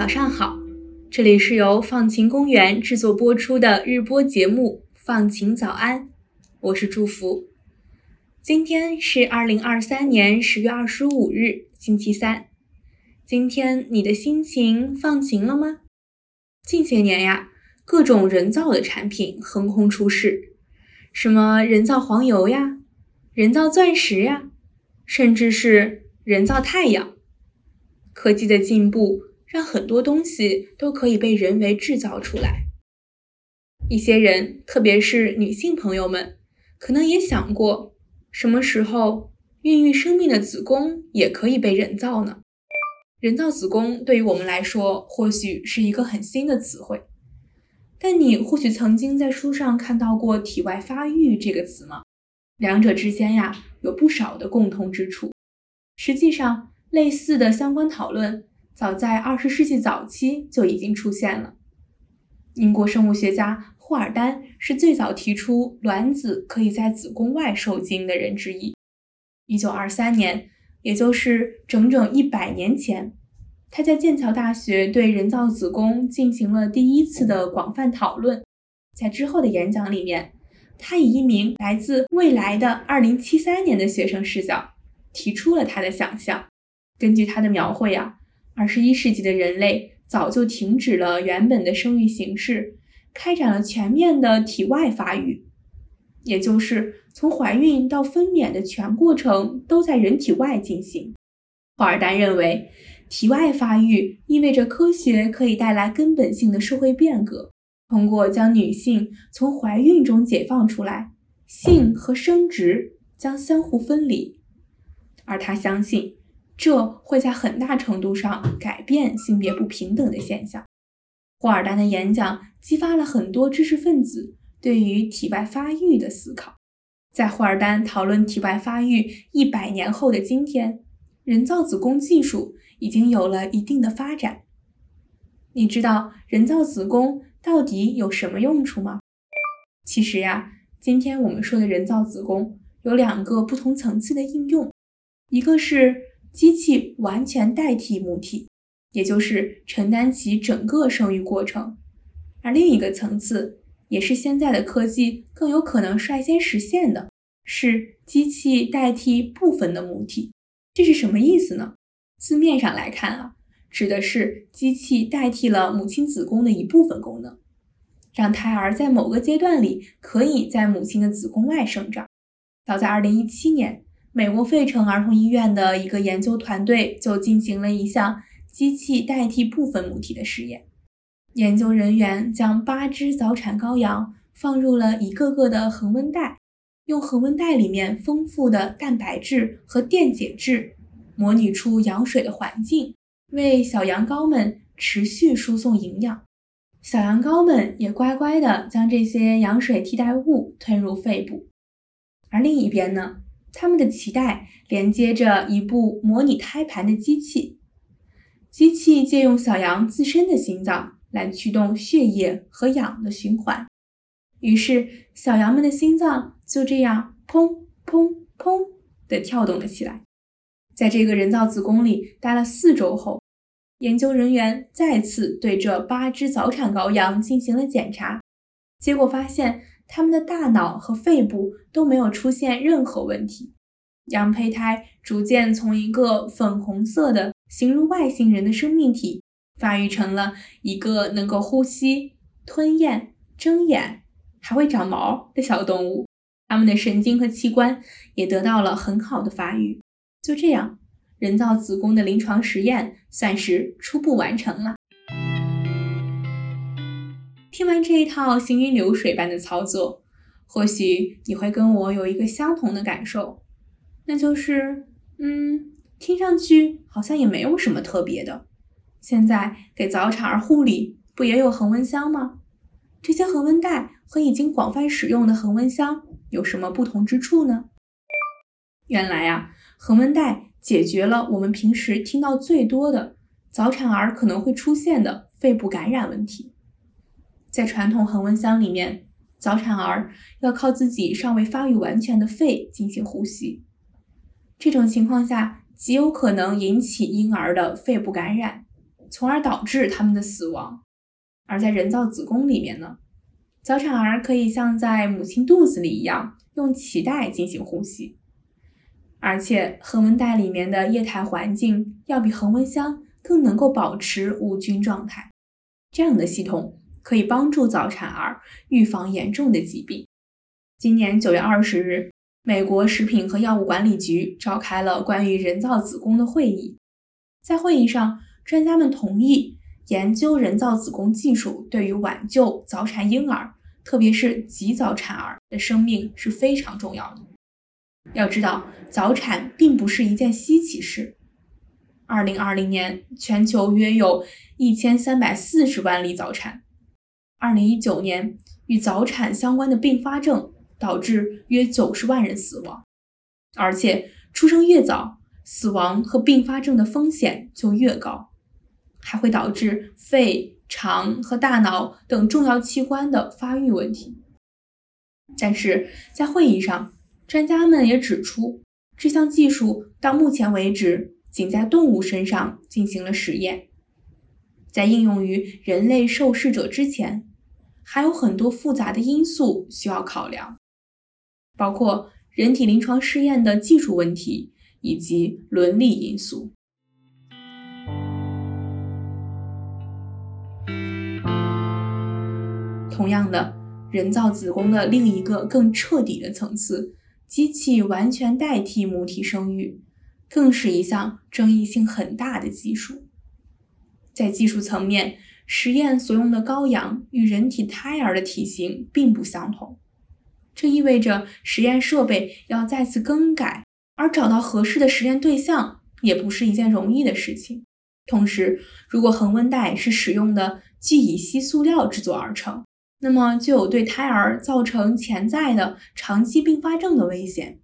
早上好，这里是由放晴公园制作播出的日播节目《放晴早安》，我是祝福。今天是二零二三年十月二十五日，星期三。今天你的心情放晴了吗？近些年呀，各种人造的产品横空出世，什么人造黄油呀、人造钻石呀，甚至是人造太阳。科技的进步。让很多东西都可以被人为制造出来。一些人，特别是女性朋友们，可能也想过，什么时候孕育生命的子宫也可以被人造呢？人造子宫对于我们来说，或许是一个很新的词汇。但你或许曾经在书上看到过“体外发育”这个词吗？两者之间呀，有不少的共通之处。实际上，类似的相关讨论。早在二十世纪早期就已经出现了。英国生物学家霍尔丹是最早提出卵子可以在子宫外受精的人之一。一九二三年，也就是整整一百年前，他在剑桥大学对人造子宫进行了第一次的广泛讨论。在之后的演讲里面，他以一名来自未来的二零七三年的学生视角，提出了他的想象。根据他的描绘啊。二十一世纪的人类早就停止了原本的生育形式，开展了全面的体外发育，也就是从怀孕到分娩的全过程都在人体外进行。霍尔丹认为，体外发育意味着科学可以带来根本性的社会变革，通过将女性从怀孕中解放出来，性和生殖将相互分离，而他相信。这会在很大程度上改变性别不平等的现象。霍尔丹的演讲激发了很多知识分子对于体外发育的思考。在霍尔丹讨论体外发育一百年后的今天，人造子宫技术已经有了一定的发展。你知道人造子宫到底有什么用处吗？其实呀，今天我们说的人造子宫有两个不同层次的应用，一个是。机器完全代替母体，也就是承担起整个生育过程。而另一个层次，也是现在的科技更有可能率先实现的，是机器代替部分的母体。这是什么意思呢？字面上来看啊，指的是机器代替了母亲子宫的一部分功能，让胎儿在某个阶段里可以在母亲的子宫外生长。早在2017年。美国费城儿童医院的一个研究团队就进行了一项机器代替部分母体的实验。研究人员将八只早产羔羊放入了一个个的恒温袋，用恒温袋里面丰富的蛋白质和电解质，模拟出羊水的环境，为小羊羔们持续输送营养。小羊羔们也乖乖地将这些羊水替代物吞入肺部。而另一边呢？他们的脐带连接着一部模拟胎盘的机器，机器借用小羊自身的心脏来驱动血液和氧的循环，于是小羊们的心脏就这样砰砰砰地跳动了起来。在这个人造子宫里待了四周后，研究人员再次对这八只早产羔羊进行了检查，结果发现。他们的大脑和肺部都没有出现任何问题，羊胚胎逐渐从一个粉红色的形如外星人的生命体，发育成了一个能够呼吸、吞咽、睁眼，还会长毛的小动物。它们的神经和器官也得到了很好的发育。就这样，人造子宫的临床实验算是初步完成了。听完这一套行云流水般的操作，或许你会跟我有一个相同的感受，那就是，嗯，听上去好像也没有什么特别的。现在给早产儿护理不也有恒温箱吗？这些恒温袋和已经广泛使用的恒温箱有什么不同之处呢？原来呀，恒温袋解决了我们平时听到最多的早产儿可能会出现的肺部感染问题。在传统恒温箱里面，早产儿要靠自己尚未发育完全的肺进行呼吸，这种情况下极有可能引起婴儿的肺部感染，从而导致他们的死亡。而在人造子宫里面呢，早产儿可以像在母亲肚子里一样用脐带进行呼吸，而且恒温带里面的液态环境要比恒温箱更能够保持无菌状态。这样的系统可以帮助早产儿预防严重的疾病。今年九月二十日，美国食品和药物管理局召开了关于人造子宫的会议，在会议上，专家们同意。研究人造子宫技术对于挽救早产婴儿，特别是极早产儿的生命是非常重要的。要知道，早产并不是一件稀奇事。二零二零年，全球约有一千三百四十万例早产。二零一九年，与早产相关的并发症导致约九十万人死亡。而且，出生越早，死亡和并发症的风险就越高。还会导致肺、肠和大脑等重要器官的发育问题。但是在会议上，专家们也指出，这项技术到目前为止仅在动物身上进行了实验，在应用于人类受试者之前，还有很多复杂的因素需要考量，包括人体临床试验的技术问题以及伦理因素。同样的，人造子宫的另一个更彻底的层次，机器完全代替母体生育，更是一项争议性很大的技术。在技术层面，实验所用的羔羊与人体胎儿的体型并不相同，这意味着实验设备要再次更改，而找到合适的实验对象也不是一件容易的事情。同时，如果恒温袋是使用的聚乙烯塑料制作而成，那么就有对胎儿造成潜在的长期并发症的危险。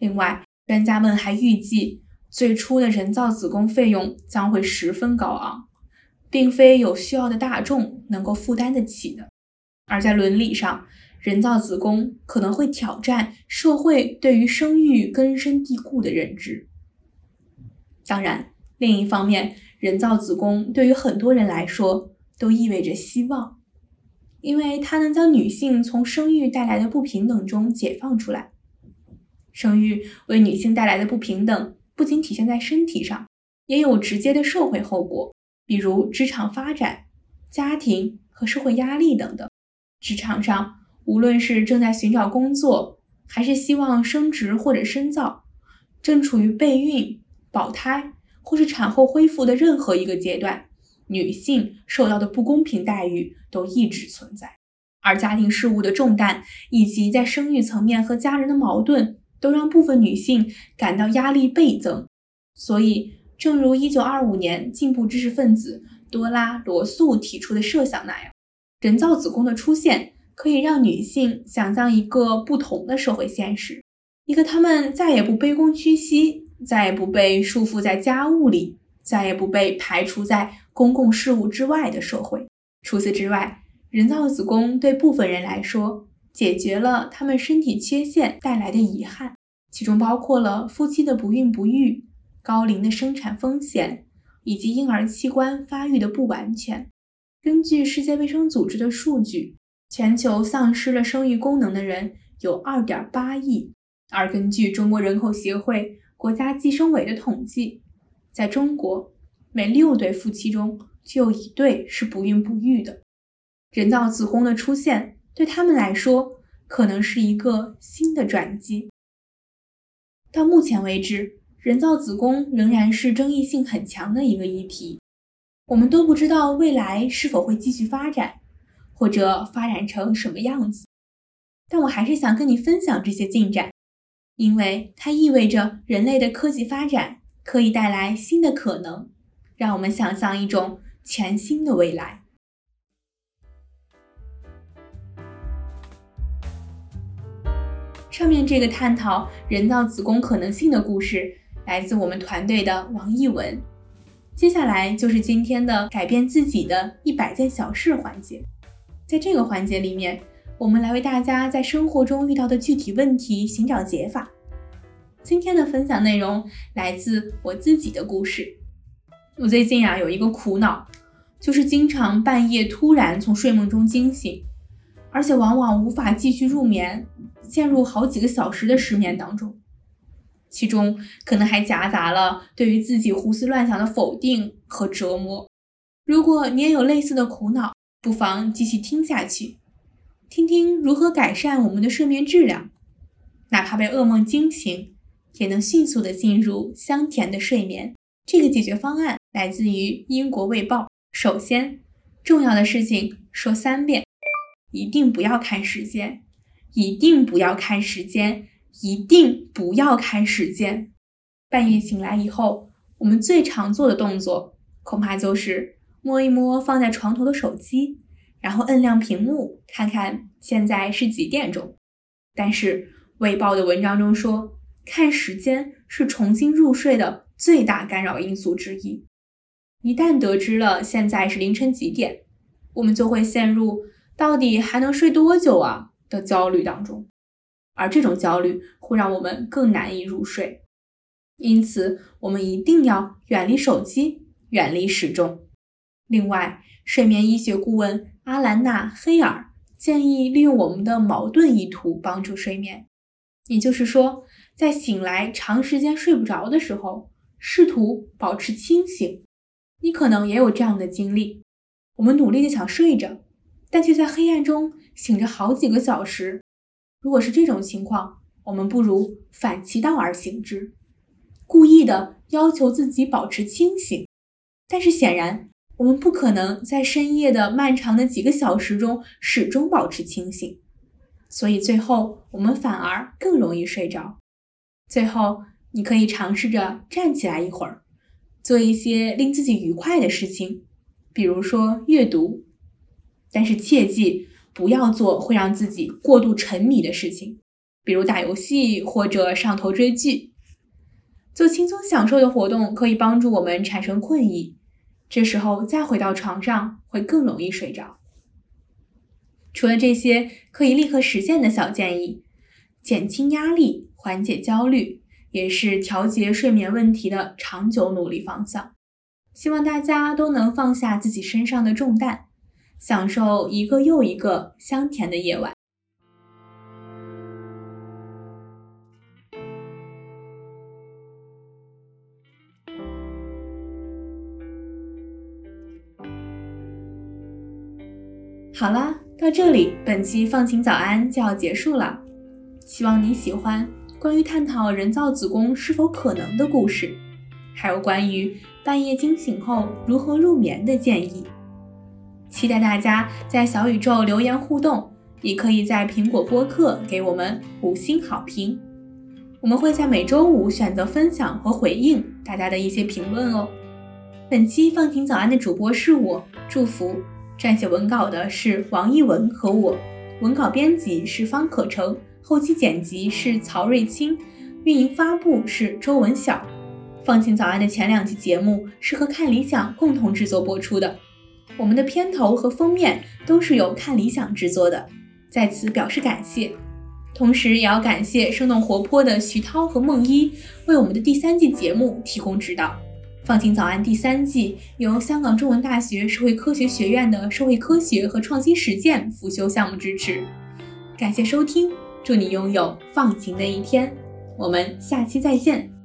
另外，专家们还预计，最初的人造子宫费用将会十分高昂，并非有需要的大众能够负担得起的。而在伦理上，人造子宫可能会挑战社会对于生育根深蒂固的认知。当然，另一方面，人造子宫对于很多人来说都意味着希望。因为它能将女性从生育带来的不平等中解放出来。生育为女性带来的不平等，不仅体现在身体上，也有直接的社会后果，比如职场发展、家庭和社会压力等等。职场上，无论是正在寻找工作，还是希望升职或者深造，正处于备孕、保胎或是产后恢复的任何一个阶段。女性受到的不公平待遇都一直存在，而家庭事务的重担以及在生育层面和家人的矛盾，都让部分女性感到压力倍增。所以，正如1925年进步知识分子多拉罗素提出的设想那样，人造子宫的出现可以让女性想象一个不同的社会现实，一个她们再也不卑躬屈膝，再也不被束缚在家务里。再也不被排除在公共事务之外的社会。除此之外，人造子宫对部分人来说，解决了他们身体缺陷带来的遗憾，其中包括了夫妻的不孕不育、高龄的生产风险以及婴儿器官发育的不完全。根据世界卫生组织的数据，全球丧失了生育功能的人有2.8亿，而根据中国人口协会国家计生委的统计。在中国，每六对夫妻中就有一对是不孕不育的。人造子宫的出现对他们来说可能是一个新的转机。到目前为止，人造子宫仍然是争议性很强的一个议题。我们都不知道未来是否会继续发展，或者发展成什么样子。但我还是想跟你分享这些进展，因为它意味着人类的科技发展。可以带来新的可能，让我们想象一种全新的未来。上面这个探讨人造子宫可能性的故事，来自我们团队的王艺文。接下来就是今天的改变自己的一百件小事环节。在这个环节里面，我们来为大家在生活中遇到的具体问题寻找解法。今天的分享内容来自我自己的故事。我最近啊有一个苦恼，就是经常半夜突然从睡梦中惊醒，而且往往无法继续入眠，陷入好几个小时的失眠当中，其中可能还夹杂了对于自己胡思乱想的否定和折磨。如果你也有类似的苦恼，不妨继续听下去，听听如何改善我们的睡眠质量，哪怕被噩梦惊醒，也能迅速的进入香甜的睡眠。这个解决方案来自于英国卫报。首先，重要的事情说三遍：一定不要看时间，一定不要看时间，一定不要看时间。半夜醒来以后，我们最常做的动作，恐怕就是摸一摸放在床头的手机，然后摁亮屏幕，看看现在是几点钟。但是，卫报的文章中说，看时间是重新入睡的。最大干扰因素之一。一旦得知了现在是凌晨几点，我们就会陷入到底还能睡多久啊的焦虑当中，而这种焦虑会让我们更难以入睡。因此，我们一定要远离手机，远离时钟。另外，睡眠医学顾问阿兰娜·黑尔建议利用我们的矛盾意图帮助睡眠，也就是说，在醒来长时间睡不着的时候。试图保持清醒，你可能也有这样的经历。我们努力的想睡着，但却在黑暗中醒着好几个小时。如果是这种情况，我们不如反其道而行之，故意的要求自己保持清醒。但是显然，我们不可能在深夜的漫长的几个小时中始终保持清醒，所以最后我们反而更容易睡着。最后。你可以尝试着站起来一会儿，做一些令自己愉快的事情，比如说阅读。但是切记不要做会让自己过度沉迷的事情，比如打游戏或者上头追剧。做轻松享受的活动可以帮助我们产生困意，这时候再回到床上会更容易睡着。除了这些可以立刻实现的小建议，减轻压力，缓解焦虑。也是调节睡眠问题的长久努力方向。希望大家都能放下自己身上的重担，享受一个又一个香甜的夜晚。好啦，到这里，本期放晴早安就要结束了。希望你喜欢。关于探讨人造子宫是否可能的故事，还有关于半夜惊醒后如何入眠的建议，期待大家在小宇宙留言互动，也可以在苹果播客给我们五星好评。我们会在每周五选择分享和回应大家的一些评论哦。本期放晴早安的主播是我，祝福撰写文稿的是王一文和我，文稿编辑是方可成。后期剪辑是曹瑞清，运营发布是周文晓。放晴早安的前两期节目是和看理想共同制作播出的，我们的片头和封面都是由看理想制作的，在此表示感谢。同时也要感谢生动活泼的徐涛和梦一为我们的第三季节目提供指导。放晴早安第三季由香港中文大学社会科学学院的社会科学和创新实践辅修项目支持，感谢收听。祝你拥有放晴的一天，我们下期再见。